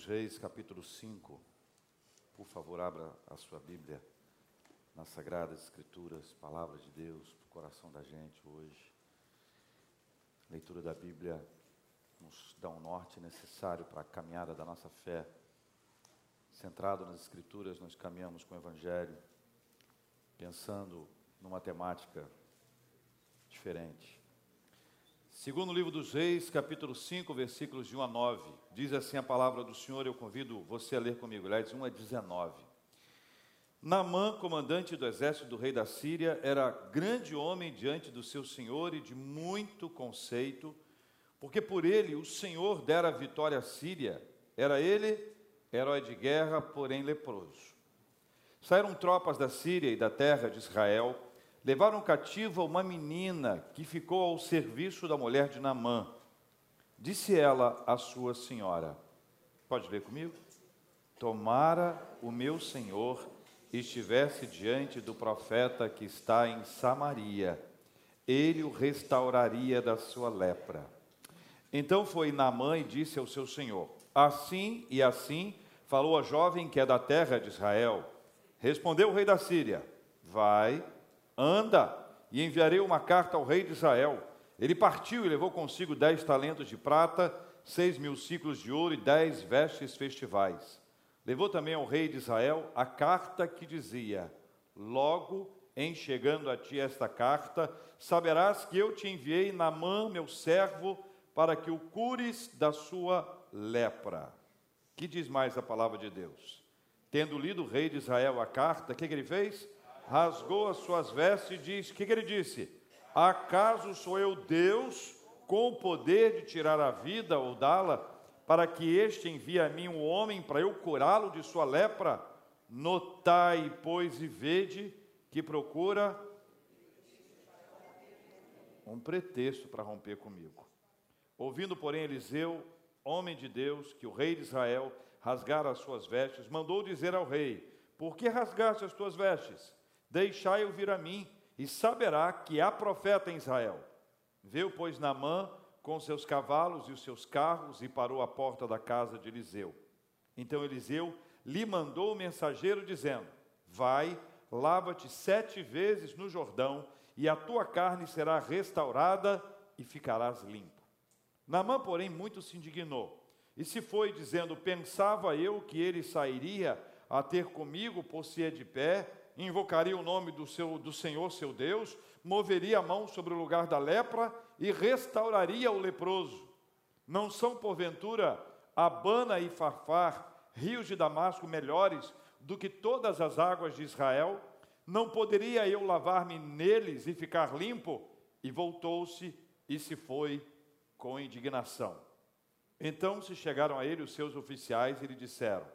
dos Reis, capítulo 5. Por favor, abra a sua Bíblia nas Sagradas Escrituras, palavras de Deus, para o coração da gente hoje. A leitura da Bíblia nos dá um norte necessário para a caminhada da nossa fé. Centrado nas Escrituras, nós caminhamos com o Evangelho, pensando numa temática diferente. Segundo livro dos Reis, capítulo 5, versículos de 1 a 9, diz assim a palavra do Senhor, eu convido você a ler comigo, aliás, 1 a 19. Naamã, comandante do exército do rei da Síria, era grande homem diante do seu senhor e de muito conceito, porque por ele o Senhor dera vitória à Síria. Era ele, herói de guerra, porém leproso. Saíram tropas da Síria e da terra de Israel, levaram cativa uma menina que ficou ao serviço da mulher de Namã. Disse ela à sua senhora: Pode ler comigo? Tomara o meu senhor estivesse diante do profeta que está em Samaria, ele o restauraria da sua lepra. Então foi Naamã e disse ao seu senhor: Assim e assim falou a jovem que é da terra de Israel. Respondeu o rei da Síria: Vai Anda, e enviarei uma carta ao rei de Israel. Ele partiu e levou consigo dez talentos de prata, seis mil ciclos de ouro e dez vestes festivais. Levou também ao rei de Israel a carta que dizia: Logo em chegando a ti esta carta, saberás que eu te enviei na mão meu servo, para que o cures da sua lepra. Que diz mais a palavra de Deus? Tendo lido o rei de Israel a carta, o que, que ele fez? rasgou as suas vestes e diz: O que, que ele disse? Acaso sou eu Deus com o poder de tirar a vida ou dá-la, para que este envie a mim um homem para eu curá-lo de sua lepra? Notai, pois, e vede que procura um pretexto para romper comigo. Ouvindo, porém, Eliseu, homem de Deus, que o rei de Israel rasgara as suas vestes, mandou dizer ao rei: Por que rasgaste as tuas vestes? Deixai-o vir a mim, e saberá que há profeta em Israel. Veio, pois, Naamã com seus cavalos e os seus carros e parou à porta da casa de Eliseu. Então Eliseu lhe mandou o mensageiro, dizendo: Vai, lava-te sete vezes no Jordão, e a tua carne será restaurada e ficarás limpo. Naamã, porém, muito se indignou e se foi, dizendo: Pensava eu que ele sairia a ter comigo por ser de pé invocaria o nome do, seu, do Senhor seu Deus, moveria a mão sobre o lugar da lepra e restauraria o leproso. Não são, porventura, Abana e Farfar, rios de Damasco melhores do que todas as águas de Israel? Não poderia eu lavar-me neles e ficar limpo? E voltou-se e se foi com indignação. Então se chegaram a ele os seus oficiais e lhe disseram: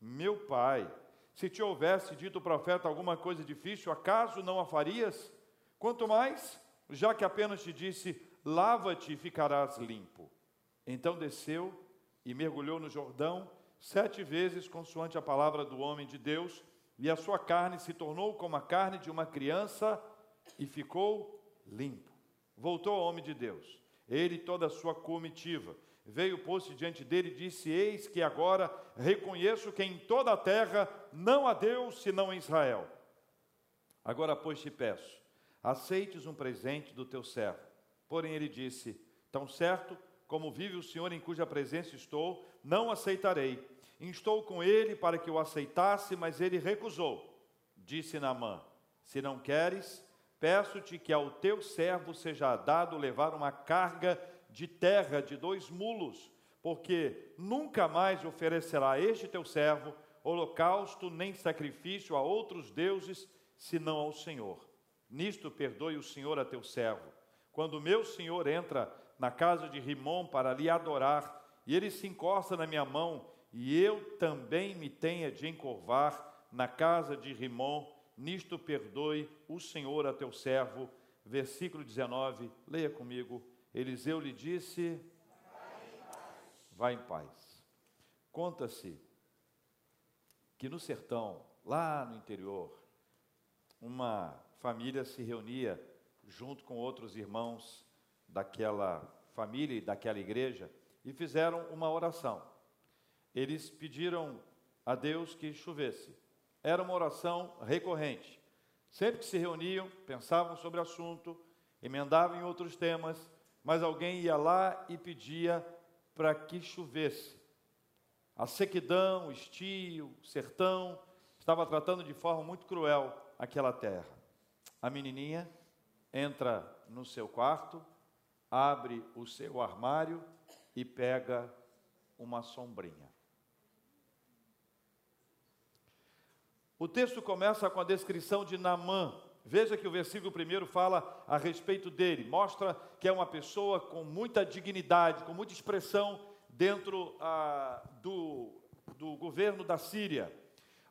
Meu pai, se te houvesse dito o profeta alguma coisa difícil, acaso não a farias? Quanto mais, já que apenas te disse: lava-te e ficarás limpo. Então desceu e mergulhou no Jordão sete vezes, consoante a palavra do homem de Deus, e a sua carne se tornou como a carne de uma criança e ficou limpo. Voltou ao homem de Deus, ele e toda a sua comitiva veio, pôs-se diante dele e disse: Eis que agora reconheço que em toda a terra não há Deus senão em Israel. Agora, pois, te peço, aceites um presente do teu servo. Porém, ele disse: Tão certo como vive o Senhor em cuja presença estou, não aceitarei. Estou com ele para que o aceitasse, mas ele recusou. Disse Naamã: Se não queres, peço-te que ao teu servo seja dado levar uma carga de terra de dois mulos, porque nunca mais oferecerá este teu servo holocausto nem sacrifício a outros deuses, senão ao Senhor. Nisto perdoe o Senhor a teu servo. Quando meu senhor entra na casa de Rimon para lhe adorar, e ele se encosta na minha mão, e eu também me tenha de encurvar na casa de Rimon, nisto perdoe o Senhor a teu servo. Versículo 19, leia comigo. Eliseu lhe disse: Vai em paz. Conta-se que no sertão, lá no interior, uma família se reunia junto com outros irmãos daquela família e daquela igreja e fizeram uma oração. eles pediram a Deus que chovesse. Era uma oração recorrente. Sempre que se reuniam, pensavam sobre o assunto, emendavam em outros temas, mas alguém ia lá e pedia para que chovesse. A sequidão, o estio, o sertão, estava tratando de forma muito cruel aquela terra. A menininha entra no seu quarto, abre o seu armário e pega uma sombrinha. O texto começa com a descrição de Naamã. Veja que o versículo primeiro fala a respeito dele, mostra que é uma pessoa com muita dignidade, com muita expressão dentro ah, do, do governo da Síria.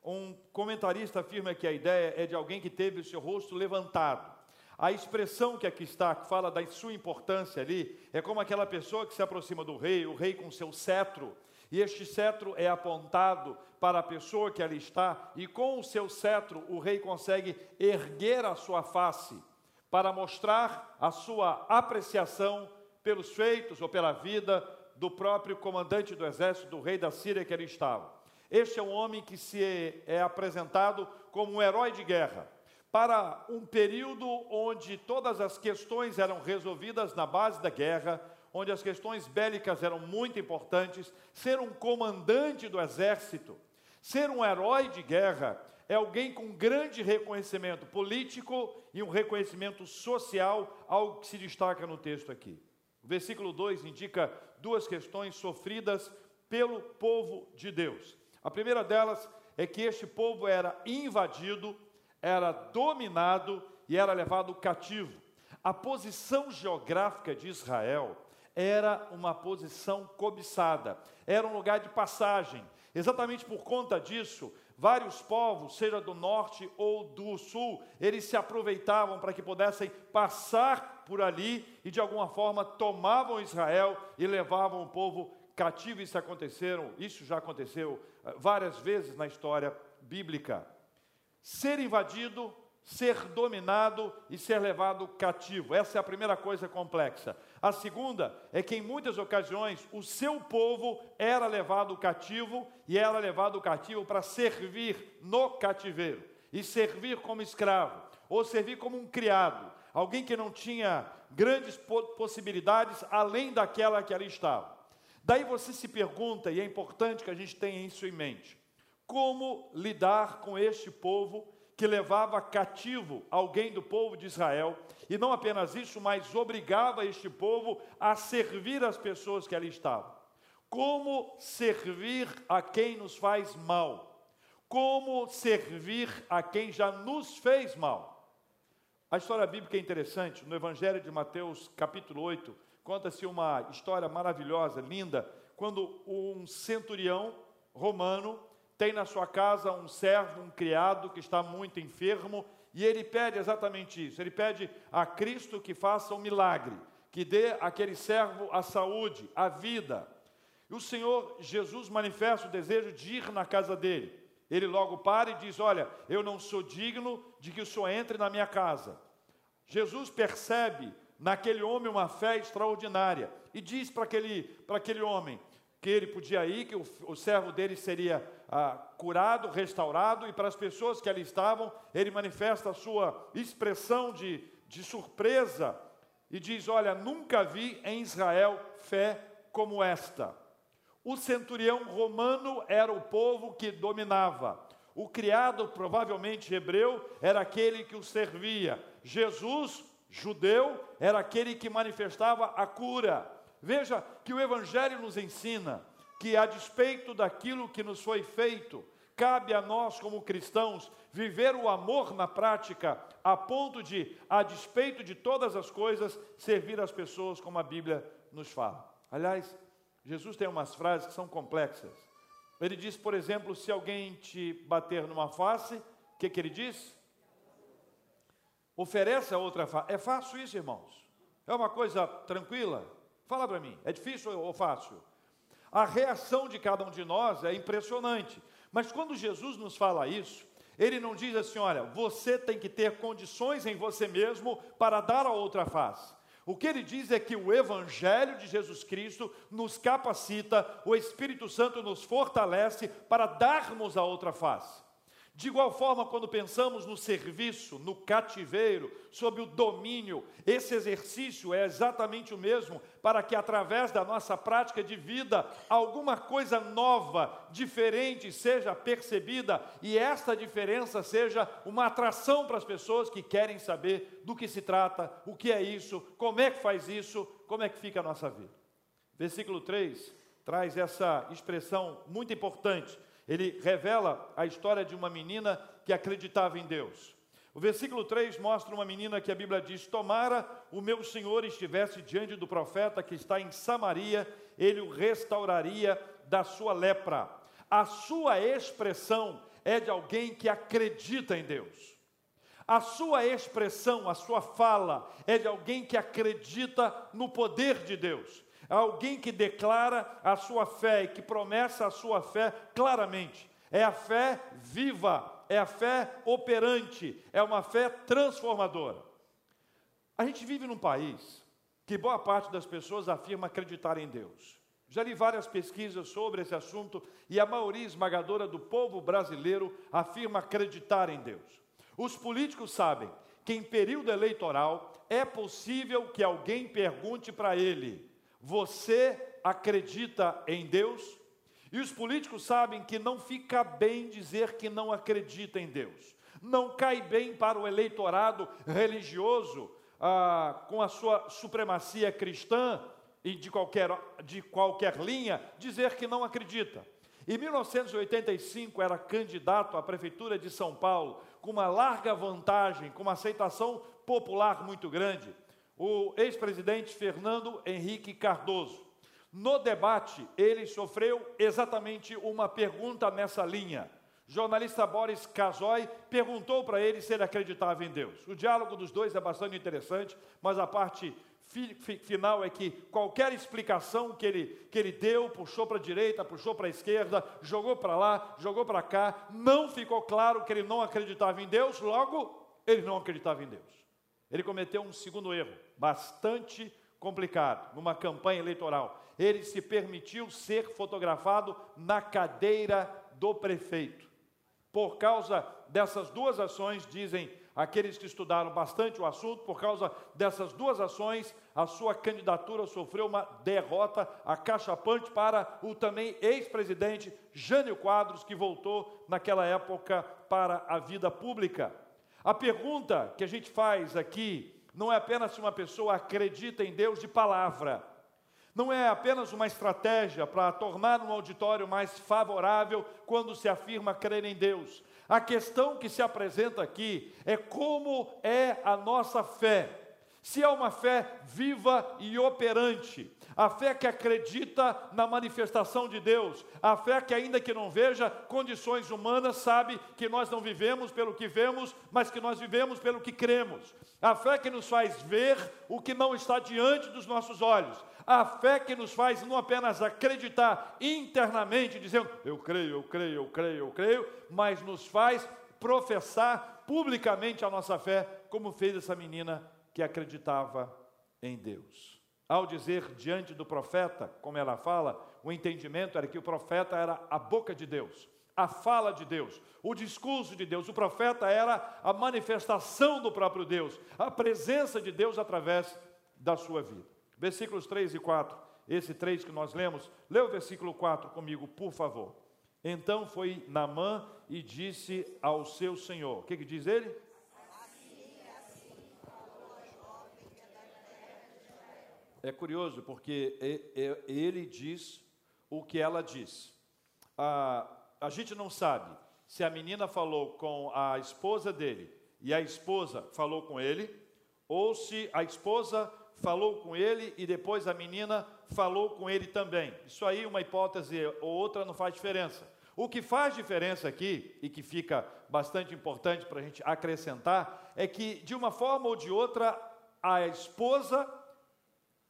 Um comentarista afirma que a ideia é de alguém que teve o seu rosto levantado. A expressão que aqui está, que fala da sua importância ali, é como aquela pessoa que se aproxima do rei, o rei com seu cetro, e este cetro é apontado para a pessoa que ali está, e com o seu cetro o rei consegue erguer a sua face para mostrar a sua apreciação pelos feitos ou pela vida do próprio comandante do exército do rei da Síria que ali estava. Este é um homem que se é, apresentado como um herói de guerra para um período onde todas as questões eram resolvidas na base da guerra, onde as questões bélicas eram muito importantes, ser um comandante do exército, ser um herói de guerra, é alguém com grande reconhecimento político e um reconhecimento social, algo que se destaca no texto aqui. O versículo 2 indica duas questões sofridas pelo povo de Deus. A primeira delas é que este povo era invadido, era dominado e era levado cativo. A posição geográfica de Israel era uma posição cobiçada, era um lugar de passagem. Exatamente por conta disso, vários povos, seja do norte ou do sul, eles se aproveitavam para que pudessem passar por ali e de alguma forma tomavam Israel e levavam o povo cativo. Isso aconteceram, isso já aconteceu eh, várias vezes na história bíblica. Ser invadido ser dominado e ser levado cativo. Essa é a primeira coisa complexa. A segunda é que em muitas ocasiões o seu povo era levado cativo e era levado cativo para servir no cativeiro e servir como escravo ou servir como um criado, alguém que não tinha grandes possibilidades além daquela que ali estava. Daí você se pergunta, e é importante que a gente tenha isso em mente: como lidar com este povo que levava cativo alguém do povo de Israel, e não apenas isso, mas obrigava este povo a servir as pessoas que ali estavam. Como servir a quem nos faz mal? Como servir a quem já nos fez mal? A história bíblica é interessante, no Evangelho de Mateus, capítulo 8, conta-se uma história maravilhosa, linda, quando um centurião romano tem na sua casa um servo, um criado que está muito enfermo, e ele pede exatamente isso. Ele pede a Cristo que faça um milagre, que dê àquele servo a saúde, a vida. E o Senhor Jesus manifesta o desejo de ir na casa dele. Ele logo para e diz: Olha, eu não sou digno de que o Senhor entre na minha casa. Jesus percebe naquele homem uma fé extraordinária e diz para aquele, para aquele homem que ele podia ir, que o, o servo dele seria ah, curado, restaurado, e para as pessoas que ali estavam, ele manifesta a sua expressão de, de surpresa e diz: Olha, nunca vi em Israel fé como esta. O centurião romano era o povo que dominava. O criado, provavelmente hebreu, era aquele que o servia. Jesus, judeu, era aquele que manifestava a cura. Veja que o Evangelho nos ensina que, a despeito daquilo que nos foi feito, cabe a nós, como cristãos, viver o amor na prática, a ponto de, a despeito de todas as coisas, servir as pessoas como a Bíblia nos fala. Aliás, Jesus tem umas frases que são complexas. Ele diz, por exemplo, se alguém te bater numa face, o que, que ele diz? Ofereça outra face. É fácil isso, irmãos? É uma coisa tranquila? Fala para mim, é difícil ou fácil? A reação de cada um de nós é impressionante. Mas quando Jesus nos fala isso, ele não diz assim: olha, você tem que ter condições em você mesmo para dar a outra face. O que ele diz é que o Evangelho de Jesus Cristo nos capacita, o Espírito Santo nos fortalece para darmos a outra face. De igual forma, quando pensamos no serviço, no cativeiro, sob o domínio, esse exercício é exatamente o mesmo para que, através da nossa prática de vida, alguma coisa nova, diferente seja percebida e esta diferença seja uma atração para as pessoas que querem saber do que se trata, o que é isso, como é que faz isso, como é que fica a nossa vida. Versículo 3 traz essa expressão muito importante ele revela a história de uma menina que acreditava em Deus. O versículo 3 mostra uma menina que a Bíblia diz: Tomara o meu senhor estivesse diante do profeta que está em Samaria, ele o restauraria da sua lepra. A sua expressão é de alguém que acredita em Deus. A sua expressão, a sua fala é de alguém que acredita no poder de Deus alguém que declara a sua fé e que promessa a sua fé claramente. É a fé viva, é a fé operante, é uma fé transformadora. A gente vive num país que boa parte das pessoas afirma acreditar em Deus. Já li várias pesquisas sobre esse assunto e a maioria esmagadora do povo brasileiro afirma acreditar em Deus. Os políticos sabem que em período eleitoral é possível que alguém pergunte para ele: você acredita em Deus? E os políticos sabem que não fica bem dizer que não acredita em Deus. Não cai bem para o eleitorado religioso, ah, com a sua supremacia cristã e de qualquer, de qualquer linha, dizer que não acredita. Em 1985, era candidato à Prefeitura de São Paulo, com uma larga vantagem, com uma aceitação popular muito grande o ex-presidente Fernando Henrique Cardoso. No debate, ele sofreu exatamente uma pergunta nessa linha. Jornalista Boris Casoy perguntou para ele se ele acreditava em Deus. O diálogo dos dois é bastante interessante, mas a parte fi, fi, final é que qualquer explicação que ele, que ele deu, puxou para a direita, puxou para a esquerda, jogou para lá, jogou para cá, não ficou claro que ele não acreditava em Deus, logo, ele não acreditava em Deus. Ele cometeu um segundo erro, bastante complicado, numa campanha eleitoral. Ele se permitiu ser fotografado na cadeira do prefeito. Por causa dessas duas ações, dizem aqueles que estudaram bastante o assunto, por causa dessas duas ações, a sua candidatura sofreu uma derrota acachapante para o também ex-presidente Jânio Quadros, que voltou naquela época para a vida pública. A pergunta que a gente faz aqui não é apenas se uma pessoa acredita em Deus de palavra, não é apenas uma estratégia para tornar um auditório mais favorável quando se afirma crer em Deus. A questão que se apresenta aqui é como é a nossa fé. Se é uma fé viva e operante, a fé que acredita na manifestação de Deus, a fé que, ainda que não veja condições humanas, sabe que nós não vivemos pelo que vemos, mas que nós vivemos pelo que cremos, a fé que nos faz ver o que não está diante dos nossos olhos, a fé que nos faz não apenas acreditar internamente, dizendo eu creio, eu creio, eu creio, eu creio, mas nos faz professar publicamente a nossa fé, como fez essa menina que acreditava em Deus. Ao dizer diante do profeta, como ela fala, o entendimento era que o profeta era a boca de Deus, a fala de Deus, o discurso de Deus. O profeta era a manifestação do próprio Deus, a presença de Deus através da sua vida. Versículos 3 e 4, esse 3 que nós lemos, lê o versículo 4 comigo, por favor. Então foi Namã e disse ao seu senhor: O que, que diz ele? É curioso porque ele diz o que ela diz. A, gente não sabe se a menina falou com a esposa dele e a esposa falou com ele, ou se a esposa falou com ele e depois a menina falou com ele também. Isso aí, uma hipótese ou outra, não faz diferença. O que faz diferença aqui, e que fica bastante importante para a gente acrescentar, é que, de uma forma ou de outra, a esposa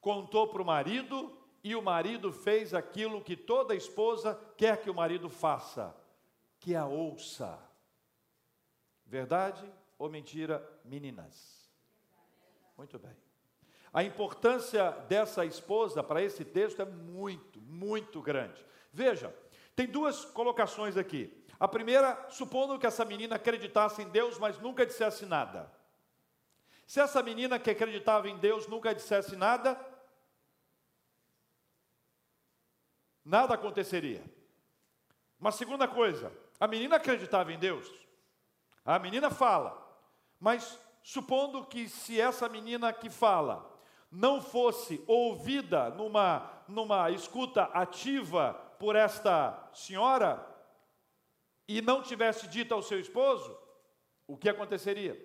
contou para o marido e o marido fez aquilo que toda esposa quer que o marido faça, que a ouça. Verdade ou mentira, meninas? Muito bem. a importância dessa esposa para esse texto é muito, muito grande. Veja, tem duas colocações aqui. A primeira, supondo que essa menina acreditasse em Deus, mas nunca dissesse nada. Se essa menina que acreditava em Deus nunca dissesse nada, nada aconteceria. Uma segunda coisa, a menina acreditava em Deus. A menina fala, mas supondo que se essa menina que fala não fosse ouvida numa, numa escuta ativa por esta senhora e não tivesse dito ao seu esposo, o que aconteceria?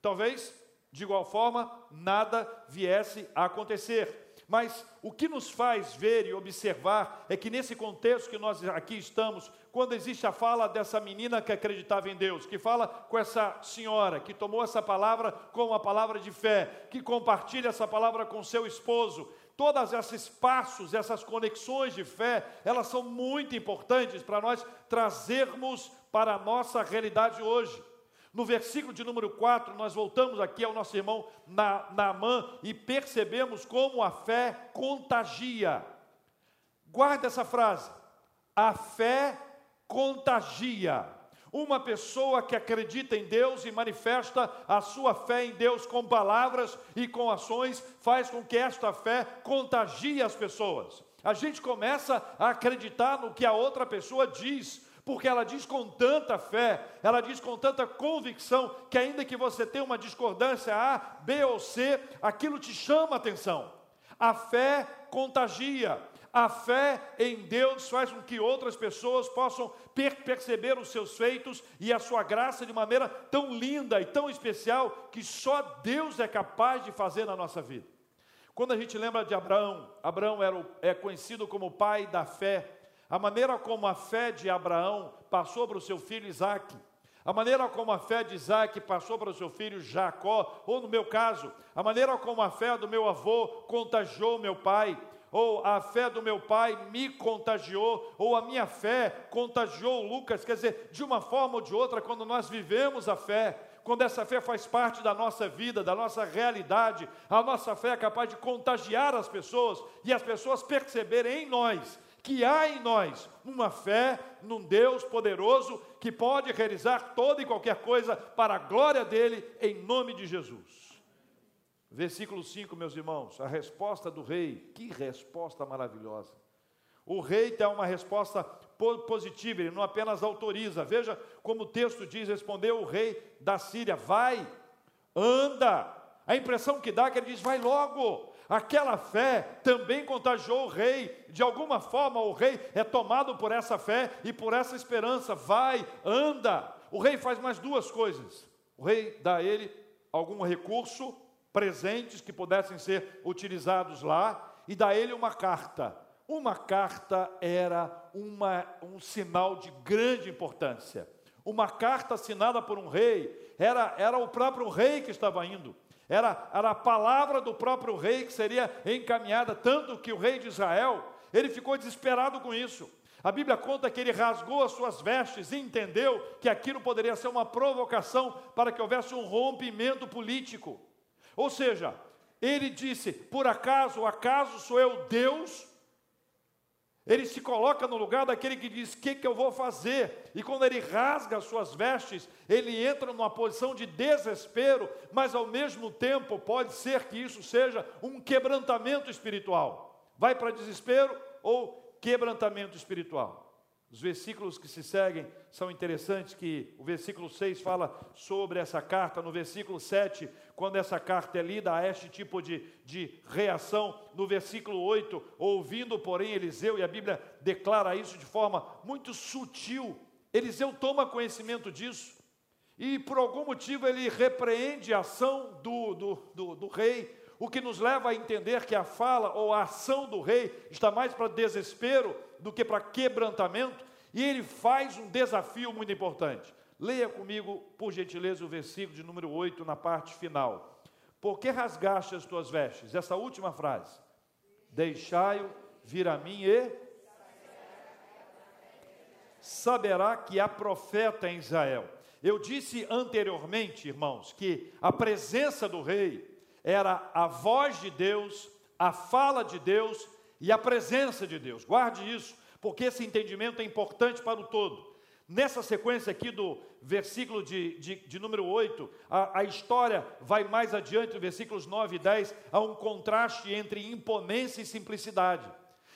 Talvez, de igual forma, nada viesse a acontecer. Mas o que nos faz ver e observar é que nesse contexto que nós aqui estamos, quando existe a fala dessa menina que acreditava em Deus, que fala com essa senhora, que tomou essa palavra como uma palavra de fé, que compartilha essa palavra com seu esposo, todos esses passos, essas conexões de fé, elas são muito importantes para nós trazermos para a nossa realidade hoje. No versículo de número 4, nós voltamos aqui ao nosso irmão Naamã e percebemos como a fé contagia. Guarda essa frase. A fé contagia. Uma pessoa que acredita em Deus e manifesta a sua fé em Deus com palavras e com ações, faz com que esta fé contagie as pessoas. A gente começa a acreditar no que a outra pessoa diz, porque ela diz com tanta fé, ela diz com tanta convicção, que ainda que você tenha uma discordância A, B ou C, aquilo te chama a atenção. A fé contagia. A fé em Deus faz com que outras pessoas possam per perceber os seus feitos e a sua graça de maneira tão linda e tão especial que só Deus é capaz de fazer na nossa vida. Quando a gente lembra de Abraão, Abraão era o, é conhecido como pai da fé, a maneira como a fé de Abraão passou para o seu filho Isaac, a maneira como a fé de Isaac passou para o seu filho Jacó, ou no meu caso, a maneira como a fé do meu avô contagiou meu pai, ou a fé do meu pai me contagiou, ou a minha fé contagiou Lucas, quer dizer, de uma forma ou de outra, quando nós vivemos a fé, quando essa fé faz parte da nossa vida, da nossa realidade, a nossa fé é capaz de contagiar as pessoas e as pessoas perceberem em nós que há em nós uma fé num Deus poderoso que pode realizar toda e qualquer coisa para a glória dele, em nome de Jesus. Versículo 5, meus irmãos, a resposta do rei, que resposta maravilhosa. O rei tem uma resposta positiva, ele não apenas autoriza. Veja como o texto diz: respondeu o rei da Síria: vai, anda. A impressão que dá é que ele diz: vai logo, Aquela fé também contagiou o rei. De alguma forma, o rei é tomado por essa fé e por essa esperança. Vai, anda. O rei faz mais duas coisas. O rei dá a ele algum recurso, presentes que pudessem ser utilizados lá, e dá a ele uma carta. Uma carta era uma, um sinal de grande importância. Uma carta assinada por um rei, era, era o próprio rei que estava indo. Era, era a palavra do próprio rei que seria encaminhada, tanto que o rei de Israel, ele ficou desesperado com isso. A Bíblia conta que ele rasgou as suas vestes e entendeu que aquilo poderia ser uma provocação para que houvesse um rompimento político. Ou seja, ele disse: Por acaso, acaso sou eu Deus ele se coloca no lugar daquele que diz: O que, que eu vou fazer? E quando ele rasga as suas vestes, ele entra numa posição de desespero, mas ao mesmo tempo pode ser que isso seja um quebrantamento espiritual. Vai para desespero ou quebrantamento espiritual? Os versículos que se seguem são interessantes, que o versículo 6 fala sobre essa carta, no versículo 7, quando essa carta é lida, há este tipo de, de reação. No versículo 8, ouvindo, porém, Eliseu, e a Bíblia declara isso de forma muito sutil, Eliseu toma conhecimento disso, e por algum motivo ele repreende a ação do, do, do, do rei, o que nos leva a entender que a fala ou a ação do rei está mais para desespero do que para quebrantamento, e ele faz um desafio muito importante. Leia comigo, por gentileza, o versículo de número 8 na parte final. Por que rasgaste as tuas vestes? Essa última frase. Deixai-o vir a mim e saberá que há profeta em Israel. Eu disse anteriormente, irmãos, que a presença do rei era a voz de Deus, a fala de Deus e a presença de Deus. Guarde isso, porque esse entendimento é importante para o todo. Nessa sequência aqui do versículo de, de, de número 8, a, a, história vai mais adiante, versículos 9 e 10, há um contraste entre imponência e simplicidade.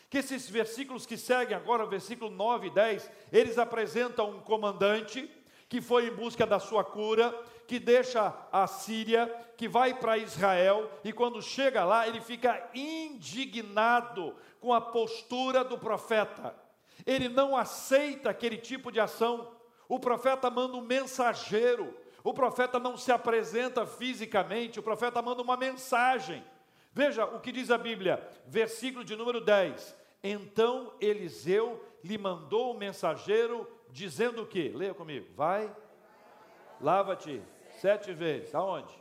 Que esses versículos que seguem agora, o versículo 9 e 10, eles apresentam um comandante que foi em busca da sua cura, que deixa a Síria, que vai para Israel, e quando chega lá, ele fica indignado com a postura do profeta. Ele não aceita aquele tipo de ação. O profeta manda um mensageiro. O profeta não se apresenta fisicamente, o profeta manda uma mensagem. Veja o que diz a Bíblia, versículo de número 10. Então Eliseu lhe mandou o um mensageiro dizendo o que? Leia comigo. Vai, lava-te sete vezes. Aonde?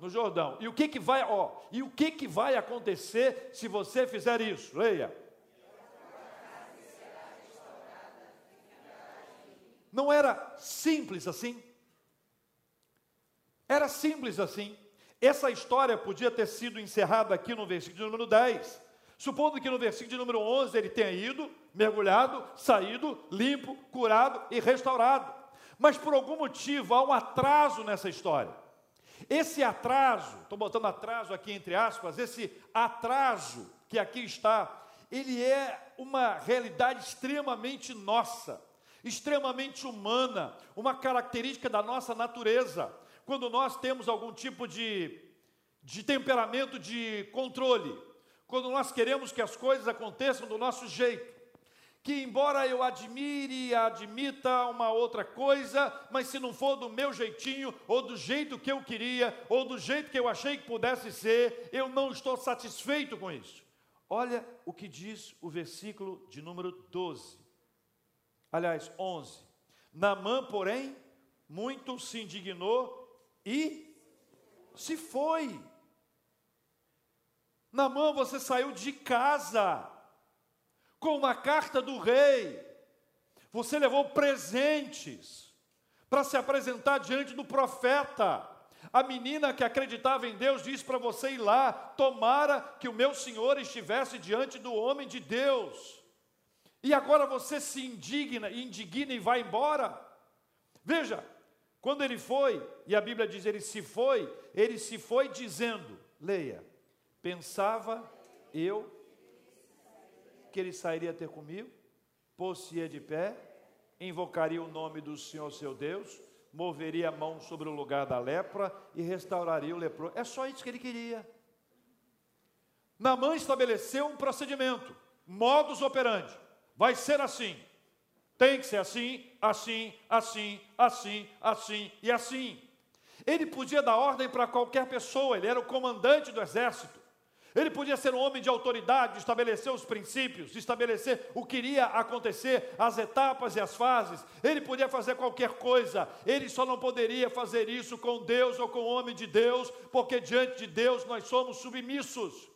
No Jordão. E o que que vai, ó, e o que que vai acontecer se você fizer isso? Leia. Não era simples assim. Era simples assim. Essa história podia ter sido encerrada aqui no versículo número 10. Supondo que no versículo número 11 ele tenha ido, mergulhado, saído, limpo, curado e restaurado. Mas por algum motivo há um atraso nessa história. Esse atraso, estou botando atraso aqui entre aspas, esse atraso que aqui está, ele é uma realidade extremamente nossa extremamente humana, uma característica da nossa natureza. Quando nós temos algum tipo de, de temperamento de controle, quando nós queremos que as coisas aconteçam do nosso jeito, que embora eu admire e admita uma outra coisa, mas se não for do meu jeitinho, ou do jeito que eu queria, ou do jeito que eu achei que pudesse ser, eu não estou satisfeito com isso. Olha o que diz o versículo de número 12 aliás, 11. Namã, porém, muito se indignou e se foi. Namã, você saiu de casa com uma carta do rei. Você levou presentes para se apresentar diante do profeta. A menina que acreditava em Deus disse para você ir lá: tomara que o meu senhor estivesse diante do homem de Deus. E agora você se indigna, indigna e vai embora? Veja, quando ele foi, e a Bíblia diz ele se foi, ele se foi dizendo, leia, pensava eu que ele sairia ter comigo, pôs-se de pé, invocaria o nome do Senhor seu Deus, moveria a mão sobre o lugar da lepra e restauraria o leproso. É só isso que ele queria. Namã estabeleceu um procedimento, modus operandi. Vai ser assim. Tem que ser assim, assim, assim, assim, assim e assim. Ele podia dar ordem para qualquer pessoa, ele era o comandante do exército. Ele podia ser um homem de autoridade, estabelecer os princípios, estabelecer o que iria acontecer, as etapas e as fases. Ele podia fazer qualquer coisa. Ele só não poderia fazer isso com Deus ou com o homem de Deus, porque diante de Deus nós somos submissos.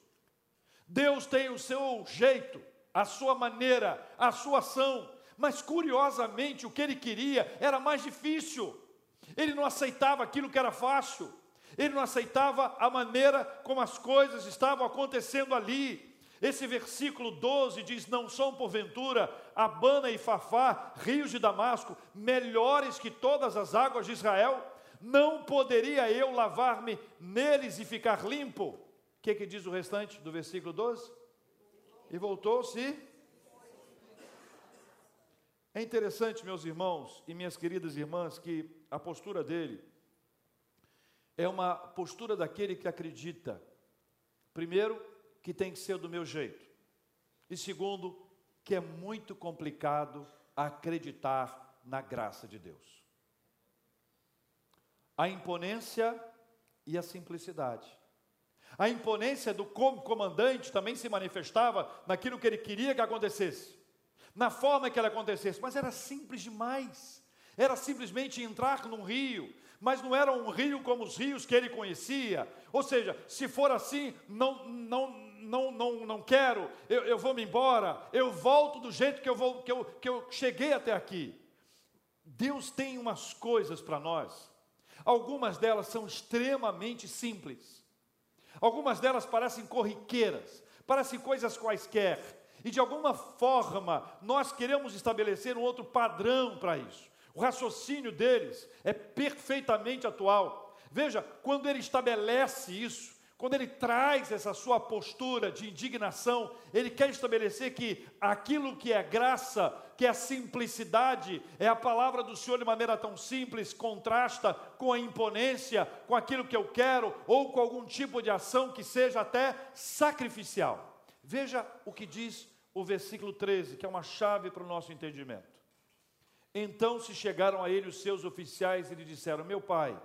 Deus tem o seu jeito a sua maneira, a sua ação, mas curiosamente o que ele queria era mais difícil. Ele não aceitava aquilo que era fácil, ele não aceitava a maneira como as coisas estavam acontecendo ali. Esse versículo 12 diz: Não são porventura Abana e Fafá, rios de Damasco, melhores que todas as águas de Israel? Não poderia eu lavar-me neles e ficar limpo? O que, que diz o restante do versículo 12? e voltou-se. É interessante, meus irmãos e minhas queridas irmãs, que a postura dele é uma postura daquele que acredita, primeiro, que tem que ser do meu jeito, e segundo, que é muito complicado acreditar na graça de Deus. A imponência e a simplicidade. A imponência do comandante também se manifestava naquilo que ele queria que acontecesse, na forma que ela acontecesse, mas era simples demais. Era simplesmente entrar num rio, mas não era um rio como os rios que ele conhecia. Ou seja, se for assim, não, não, não, não, não quero, eu, eu vou me embora, eu volto do jeito que eu, vou, que, eu, que eu cheguei até aqui. Deus tem umas coisas para nós, algumas delas são extremamente simples Algumas delas parecem corriqueiras, parecem coisas quaisquer, e de alguma forma nós queremos estabelecer um outro padrão para isso. O raciocínio deles é perfeitamente atual. Veja, quando ele estabelece isso, quando ele traz essa sua postura de indignação, ele quer estabelecer que aquilo que é graça, que é simplicidade, é a palavra do Senhor de maneira tão simples, contrasta com a imponência, com aquilo que eu quero, ou com algum tipo de ação que seja até sacrificial. Veja o que diz o versículo 13, que é uma chave para o nosso entendimento. Então se chegaram a ele os seus oficiais e lhe disseram: Meu pai,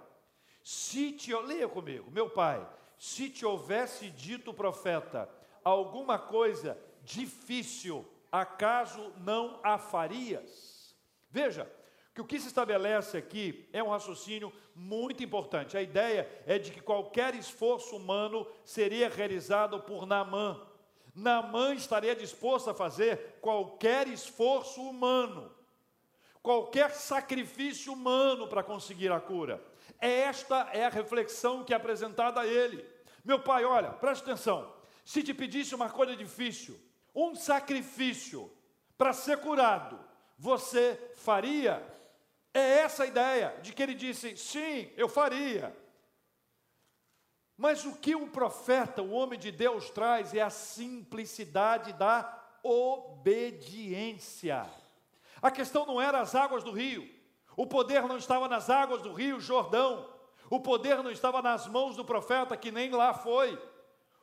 se te. Leia comigo, meu pai se te houvesse dito o profeta alguma coisa difícil, acaso não a farias? Veja, que o que se estabelece aqui é um raciocínio muito importante. A ideia é de que qualquer esforço humano seria realizado por Naamã. Naamã estaria disposto a fazer qualquer esforço humano, qualquer sacrifício humano para conseguir a cura. Esta é a reflexão que é apresentada a ele. Meu pai, olha, preste atenção. Se te pedisse uma coisa difícil, um sacrifício para ser curado, você faria? É essa a ideia de que ele disse: sim, eu faria. Mas o que o profeta, o homem de Deus, traz é a simplicidade da obediência. A questão não era as águas do rio, o poder não estava nas águas do rio Jordão, o poder não estava nas mãos do profeta, que nem lá foi.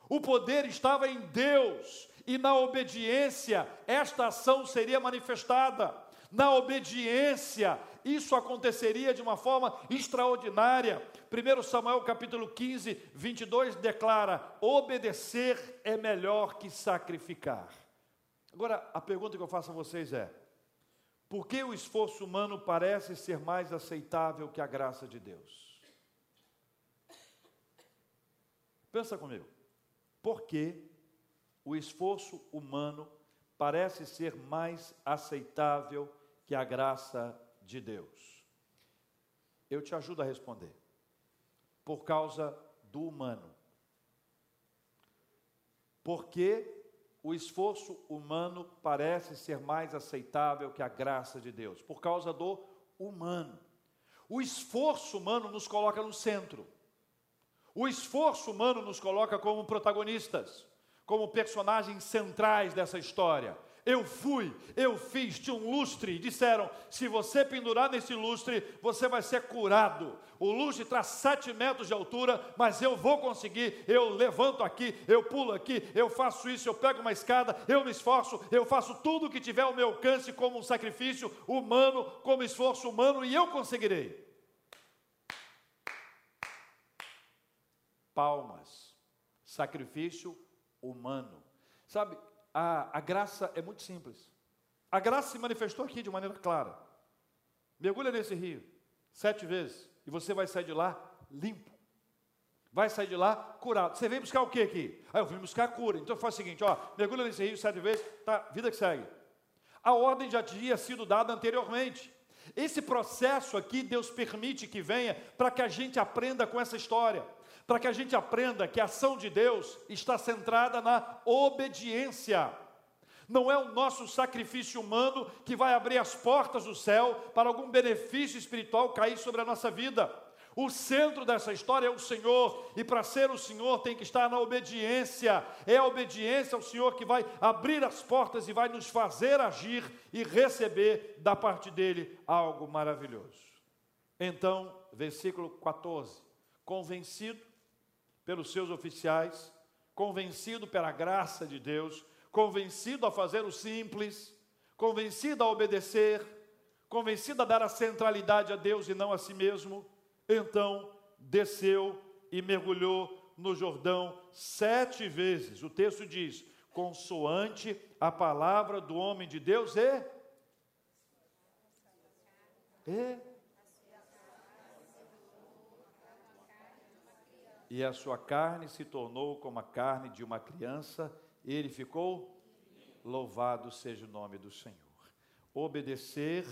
O poder estava em Deus, e na obediência, esta ação seria manifestada. Na obediência, isso aconteceria de uma forma extraordinária. 1 Samuel capítulo 15, 22 declara: obedecer é melhor que sacrificar. Agora, a pergunta que eu faço a vocês é: por que o esforço humano parece ser mais aceitável que a graça de Deus? Pensa comigo. Por que o esforço humano parece ser mais aceitável que a graça de Deus? Eu te ajudo a responder. Por causa do humano. Porque o esforço humano parece ser mais aceitável que a graça de Deus? Por causa do humano. O esforço humano nos coloca no centro. O esforço humano nos coloca como protagonistas, como personagens centrais dessa história. Eu fui, eu fiz, tinha um lustre, disseram: se você pendurar nesse lustre, você vai ser curado. O lustre traz sete metros de altura, mas eu vou conseguir. Eu levanto aqui, eu pulo aqui, eu faço isso, eu pego uma escada, eu me esforço, eu faço tudo o que tiver ao meu alcance como um sacrifício humano, como esforço humano, e eu conseguirei. palmas. Sacrifício humano. Sabe, a, a graça é muito simples. A graça se manifestou aqui de maneira clara. Mergulha nesse rio sete vezes e você vai sair de lá limpo. Vai sair de lá curado. Você vem buscar o que aqui? Ah, eu vim buscar a cura. Então faz o seguinte, ó, mergulha nesse rio sete vezes, tá, vida que segue. A ordem já tinha sido dada anteriormente. Esse processo aqui Deus permite que venha para que a gente aprenda com essa história para que a gente aprenda que a ação de Deus está centrada na obediência. Não é o nosso sacrifício humano que vai abrir as portas do céu para algum benefício espiritual cair sobre a nossa vida. O centro dessa história é o Senhor, e para ser o Senhor tem que estar na obediência. É a obediência ao Senhor que vai abrir as portas e vai nos fazer agir e receber da parte dele algo maravilhoso. Então, versículo 14: Convencido pelos seus oficiais, convencido pela graça de Deus, convencido a fazer o simples, convencido a obedecer, convencido a dar a centralidade a Deus e não a si mesmo, então desceu e mergulhou no Jordão sete vezes. O texto diz: consoante a palavra do homem de Deus e. E e a sua carne se tornou como a carne de uma criança, ele ficou louvado seja o nome do Senhor. Obedecer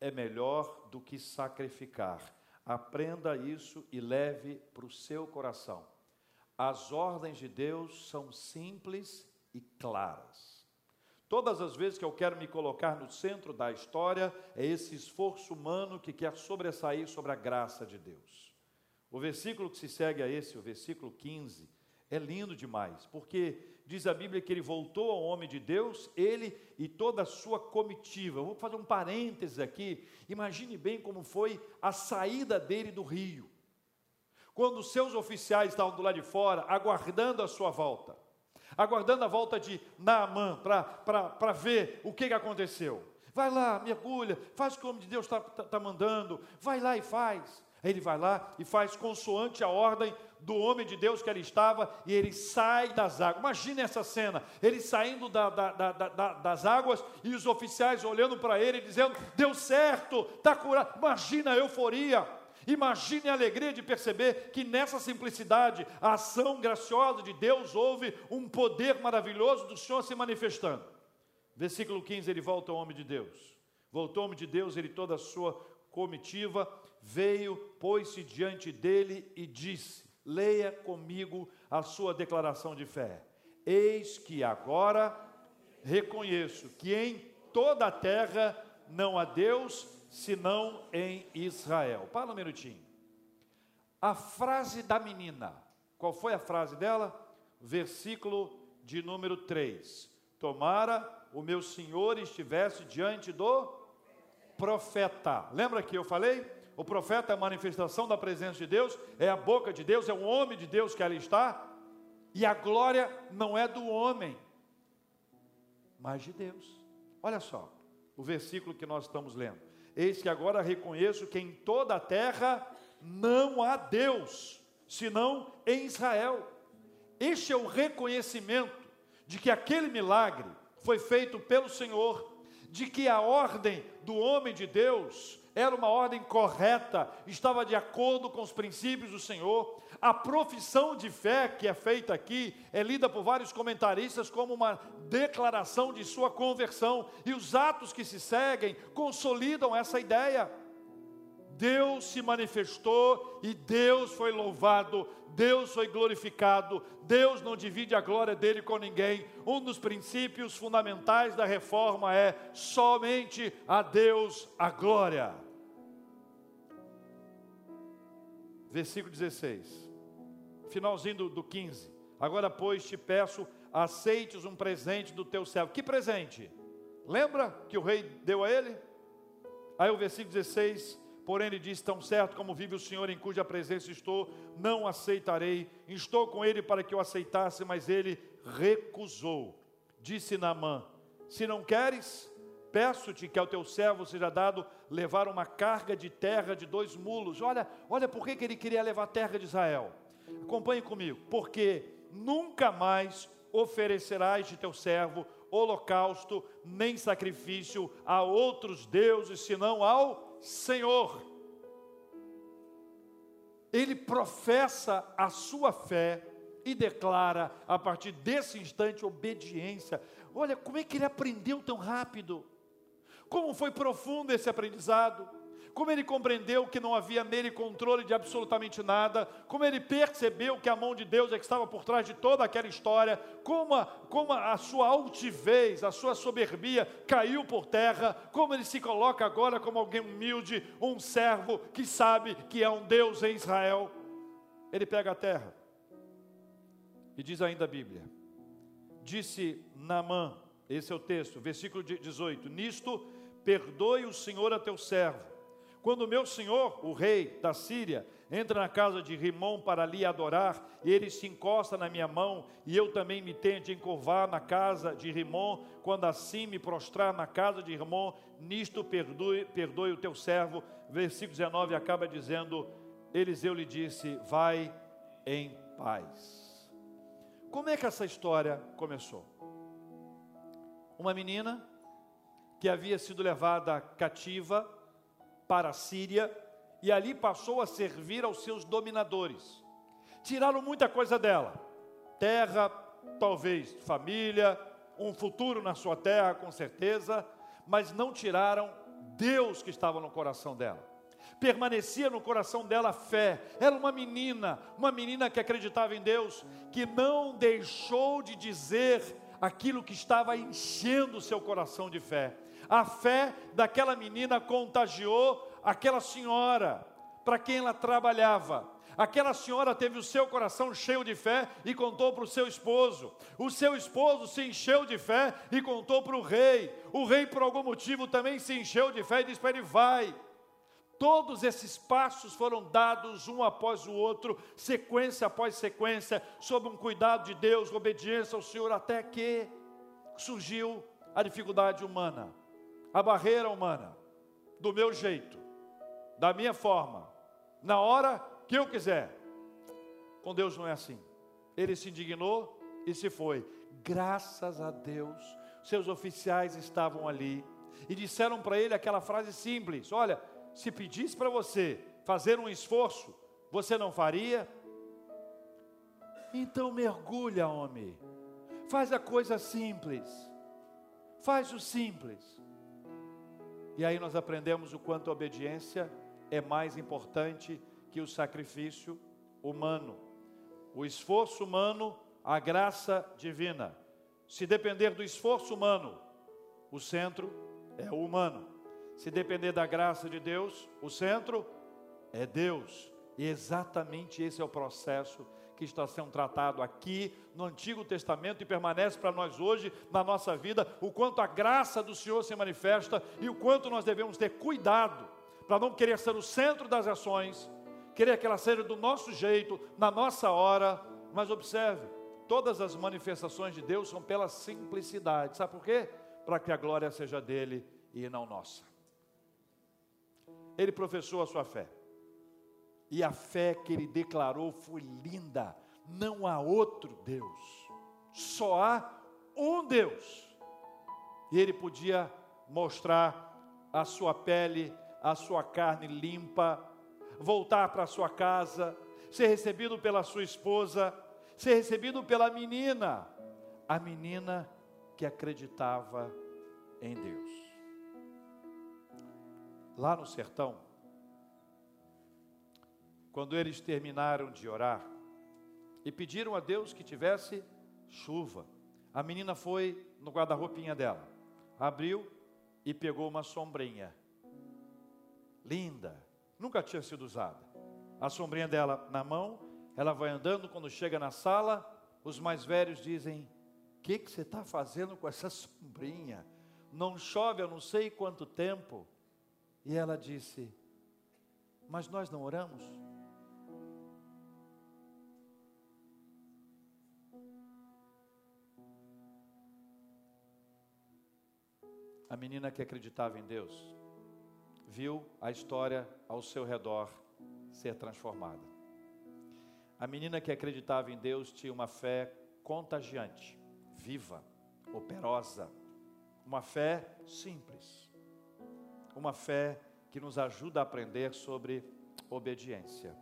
é melhor do que sacrificar. Aprenda isso e leve para o seu coração. As ordens de Deus são simples e claras. Todas as vezes que eu quero me colocar no centro da história, é esse esforço humano que quer sobressair sobre a graça de Deus. O versículo que se segue a esse, o versículo 15, é lindo demais, porque diz a Bíblia que ele voltou ao homem de Deus, ele e toda a sua comitiva. Vou fazer um parênteses aqui. Imagine bem como foi a saída dele do rio. Quando seus oficiais estavam do lado de fora, aguardando a sua volta aguardando a volta de Naamã para ver o que, que aconteceu. Vai lá, mergulha, faz o que o homem de Deus está tá, tá mandando, vai lá e faz. Ele vai lá e faz consoante a ordem do homem de Deus que ali estava, e ele sai das águas. Imagine essa cena: ele saindo da, da, da, das águas e os oficiais olhando para ele, dizendo: Deu certo, está curado. Imagina a euforia. Imagine a alegria de perceber que nessa simplicidade, a ação graciosa de Deus houve um poder maravilhoso do Senhor se manifestando. Versículo 15, ele volta ao homem de Deus. Voltou ao homem de Deus, ele toda a sua comitiva veio, pôs-se diante dele e disse: Leia comigo a sua declaração de fé. Eis que agora reconheço que em toda a terra não há Deus senão em Israel. Para um minutinho. A frase da menina, qual foi a frase dela? Versículo de número 3. Tomara o meu senhor estivesse diante do profeta. Lembra que eu falei? O profeta é a manifestação da presença de Deus, é a boca de Deus, é o homem de Deus que ali está. E a glória não é do homem, mas de Deus. Olha só, o versículo que nós estamos lendo. Eis que agora reconheço que em toda a terra não há Deus, senão em Israel. Este é o reconhecimento de que aquele milagre foi feito pelo Senhor, de que a ordem do homem de Deus era uma ordem correta, estava de acordo com os princípios do Senhor. A profissão de fé que é feita aqui é lida por vários comentaristas como uma declaração de sua conversão, e os atos que se seguem consolidam essa ideia. Deus se manifestou e Deus foi louvado, Deus foi glorificado, Deus não divide a glória dele com ninguém. Um dos princípios fundamentais da reforma é somente a Deus a glória. Versículo 16 finalzinho do, do 15. Agora, pois, te peço, aceites um presente do teu servo. Que presente? Lembra que o rei deu a ele? Aí o versículo 16, porém ele diz: Tão certo como vive o Senhor em cuja presença estou, não aceitarei. Estou com ele para que eu aceitasse, mas ele recusou. Disse Naamã: Se não queres, peço-te que ao teu servo seja dado levar uma carga de terra de dois mulos. Olha, olha por que, ele queria levar terra de Israel. Acompanhe comigo, porque nunca mais oferecerás de teu servo holocausto nem sacrifício a outros deuses, senão ao Senhor. Ele professa a sua fé e declara a partir desse instante obediência. Olha como é que ele aprendeu tão rápido. Como foi profundo esse aprendizado. Como ele compreendeu que não havia nele controle de absolutamente nada, como ele percebeu que a mão de Deus é que estava por trás de toda aquela história, como a, como a sua altivez, a sua soberbia caiu por terra, como ele se coloca agora como alguém humilde, um servo que sabe que é um Deus em Israel. Ele pega a terra. E diz ainda a Bíblia: Disse Naamã, esse é o texto, versículo 18: Nisto perdoe o Senhor a teu servo quando meu senhor, o rei da Síria, entra na casa de Rimon para ali adorar, e ele se encosta na minha mão, e eu também me tenho de encurvar na casa de Rimon, quando assim me prostrar na casa de Rimon, nisto perdoe, perdoe o teu servo. Versículo 19 acaba dizendo: Eliseu lhe disse: Vai em paz. Como é que essa história começou? Uma menina que havia sido levada cativa para a Síria e ali passou a servir aos seus dominadores. Tiraram muita coisa dela: terra, talvez família, um futuro na sua terra, com certeza, mas não tiraram Deus que estava no coração dela. permanecia no coração dela a fé. Era uma menina, uma menina que acreditava em Deus, que não deixou de dizer aquilo que estava enchendo o seu coração de fé. A fé daquela menina contagiou aquela senhora para quem ela trabalhava. Aquela senhora teve o seu coração cheio de fé e contou para o seu esposo. O seu esposo se encheu de fé e contou para o rei. O rei, por algum motivo, também se encheu de fé e disse para ele: Vai. Todos esses passos foram dados um após o outro, sequência após sequência, sob um cuidado de Deus, obediência ao Senhor, até que surgiu a dificuldade humana, a barreira humana, do meu jeito, da minha forma, na hora que eu quiser. Com Deus não é assim. Ele se indignou e se foi. Graças a Deus, seus oficiais estavam ali e disseram para ele aquela frase simples: Olha, se pedisse para você fazer um esforço, você não faria? Então mergulha, homem. Faz a coisa simples. Faz o simples. E aí nós aprendemos o quanto a obediência é mais importante que o sacrifício humano. O esforço humano, a graça divina. Se depender do esforço humano, o centro é o humano. Se depender da graça de Deus, o centro é Deus. E exatamente esse é o processo que está sendo tratado aqui no Antigo Testamento e permanece para nós hoje na nossa vida, o quanto a graça do Senhor se manifesta e o quanto nós devemos ter cuidado para não querer ser o centro das ações, querer que ela seja do nosso jeito, na nossa hora, mas observe, todas as manifestações de Deus são pela simplicidade, sabe por quê? Para que a glória seja dele e não nossa. Ele professou a sua fé, e a fé que ele declarou foi linda, não há outro Deus, só há um Deus, e ele podia mostrar a sua pele, a sua carne limpa, voltar para sua casa, ser recebido pela sua esposa, ser recebido pela menina, a menina que acreditava em Deus. Lá no sertão, quando eles terminaram de orar e pediram a Deus que tivesse chuva, a menina foi no guarda-roupinha dela, abriu e pegou uma sombrinha linda, nunca tinha sido usada. A sombrinha dela na mão, ela vai andando, quando chega na sala, os mais velhos dizem: O que, que você está fazendo com essa sombrinha? Não chove há não sei quanto tempo. E ela disse: Mas nós não oramos? A menina que acreditava em Deus viu a história ao seu redor ser transformada. A menina que acreditava em Deus tinha uma fé contagiante, viva, operosa, uma fé simples, uma fé que nos ajuda a aprender sobre obediência.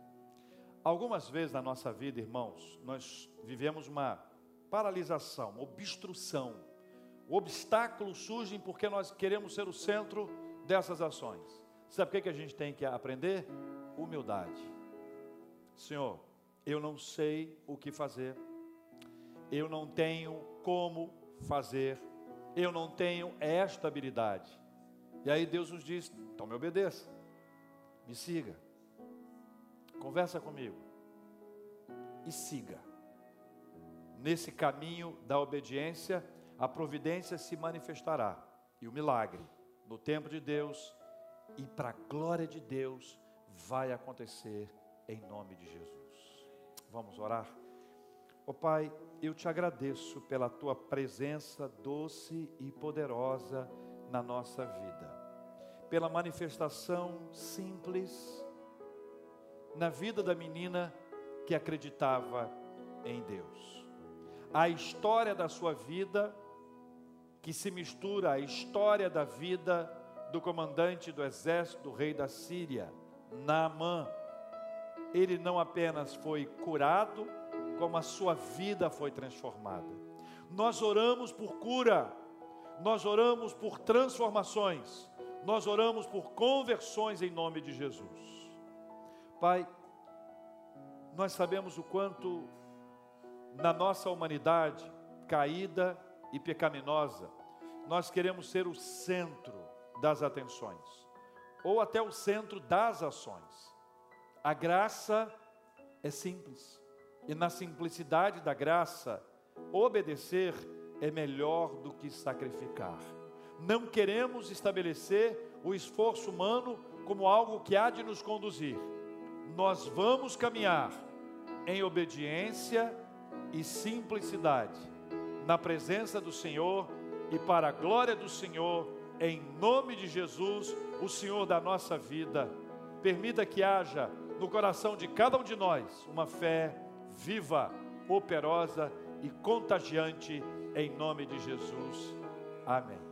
Algumas vezes na nossa vida, irmãos, nós vivemos uma paralisação, uma obstrução. O obstáculo surge porque nós queremos ser o centro dessas ações. Sabe o que a gente tem que aprender? Humildade. Senhor, eu não sei o que fazer, eu não tenho como fazer, eu não tenho esta habilidade. E aí Deus nos diz: então me obedeça, me siga, conversa comigo e siga. Nesse caminho da obediência, a providência se manifestará e o milagre no tempo de Deus e para a glória de Deus vai acontecer em nome de Jesus. Vamos orar? Ó oh, Pai, eu te agradeço pela tua presença doce e poderosa na nossa vida, pela manifestação simples na vida da menina que acreditava em Deus. A história da sua vida que se mistura à história da vida do comandante do exército do rei da Síria, Naamã. Ele não apenas foi curado, como a sua vida foi transformada. Nós oramos por cura, nós oramos por transformações, Nós oramos por conversões em nome de Jesus. Pai, nós sabemos o quanto na nossa humanidade caída e pecaminosa, nós queremos ser o centro das atenções, ou até o centro das ações. A graça é simples, e na simplicidade da graça, obedecer é melhor do que sacrificar. Não queremos estabelecer o esforço humano como algo que há de nos conduzir. Nós vamos caminhar em obediência e simplicidade, na presença do Senhor e para a glória do Senhor, em nome de Jesus, o Senhor da nossa vida. Permita que haja no coração de cada um de nós uma fé viva, operosa e contagiante, em nome de Jesus. Amém.